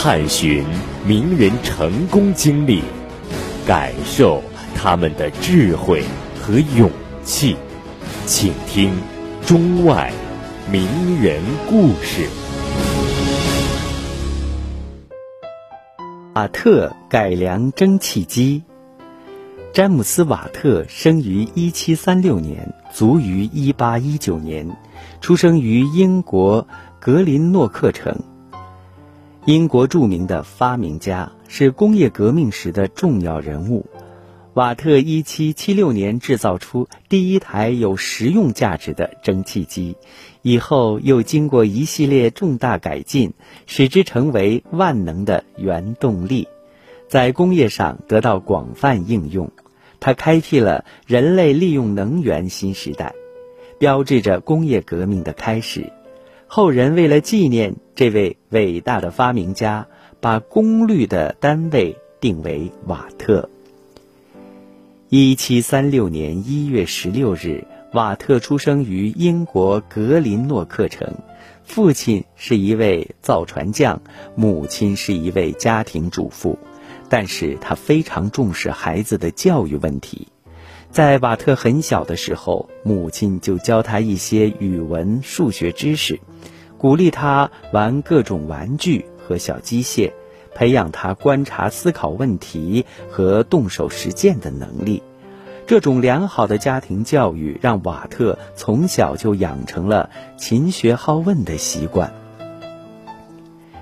探寻名人成功经历，感受他们的智慧和勇气，请听中外名人故事。瓦特改良蒸汽机。詹姆斯·瓦特生于1736年，卒于1819年，出生于英国格林诺克城。英国著名的发明家，是工业革命时的重要人物。瓦特1776年制造出第一台有实用价值的蒸汽机，以后又经过一系列重大改进，使之成为万能的原动力，在工业上得到广泛应用。他开辟了人类利用能源新时代，标志着工业革命的开始。后人为了纪念这位伟大的发明家，把功率的单位定为瓦特。一七三六年一月十六日，瓦特出生于英国格林诺克城，父亲是一位造船匠，母亲是一位家庭主妇。但是他非常重视孩子的教育问题，在瓦特很小的时候，母亲就教他一些语文、数学知识，鼓励他玩各种玩具和小机械，培养他观察、思考问题和动手实践的能力。这种良好的家庭教育让瓦特从小就养成了勤学好问的习惯。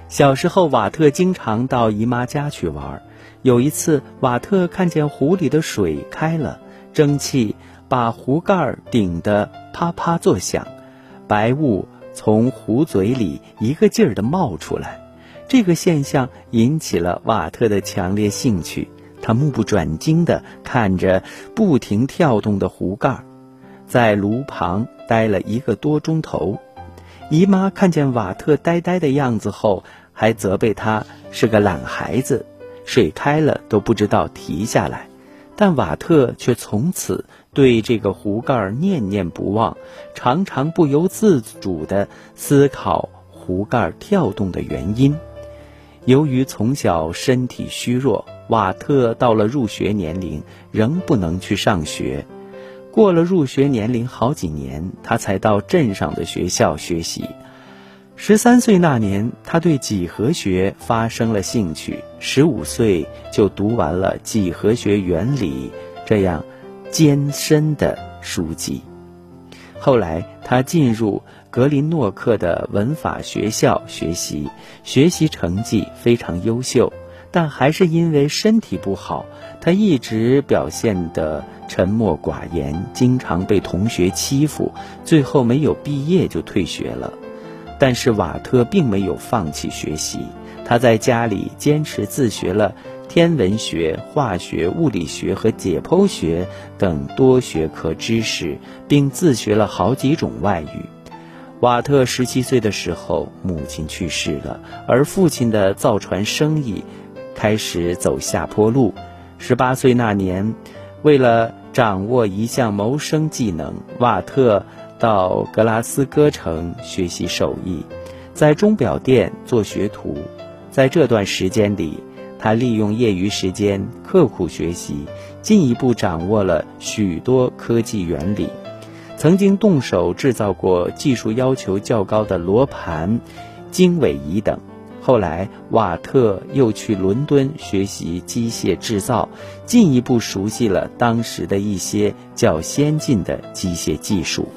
小时候，瓦特经常到姨妈家去玩。有一次，瓦特看见壶里的水开了，蒸汽把壶盖顶得啪啪作响，白雾从壶嘴里一个劲儿地冒出来。这个现象引起了瓦特的强烈兴趣，他目不转睛地看着不停跳动的壶盖，在炉旁待了一个多钟头。姨妈看见瓦特呆呆的样子后，还责备他是个懒孩子。水开了都不知道提下来，但瓦特却从此对这个壶盖念念不忘，常常不由自主地思考壶盖跳动的原因。由于从小身体虚弱，瓦特到了入学年龄仍不能去上学。过了入学年龄好几年，他才到镇上的学校学习。十三岁那年，他对几何学发生了兴趣。十五岁就读完了《几何学原理》这样艰深的书籍。后来，他进入格林诺克的文法学校学习，学习成绩非常优秀，但还是因为身体不好，他一直表现得沉默寡言，经常被同学欺负，最后没有毕业就退学了。但是瓦特并没有放弃学习，他在家里坚持自学了天文学、化学、物理学和解剖学等多学科知识，并自学了好几种外语。瓦特十七岁的时候，母亲去世了，而父亲的造船生意开始走下坡路。十八岁那年，为了掌握一项谋生技能，瓦特。到格拉斯哥城学习手艺，在钟表店做学徒。在这段时间里，他利用业余时间刻苦学习，进一步掌握了许多科技原理。曾经动手制造过技术要求较高的罗盘、经纬仪等。后来，瓦特又去伦敦学习机械制造，进一步熟悉了当时的一些较先进的机械技术。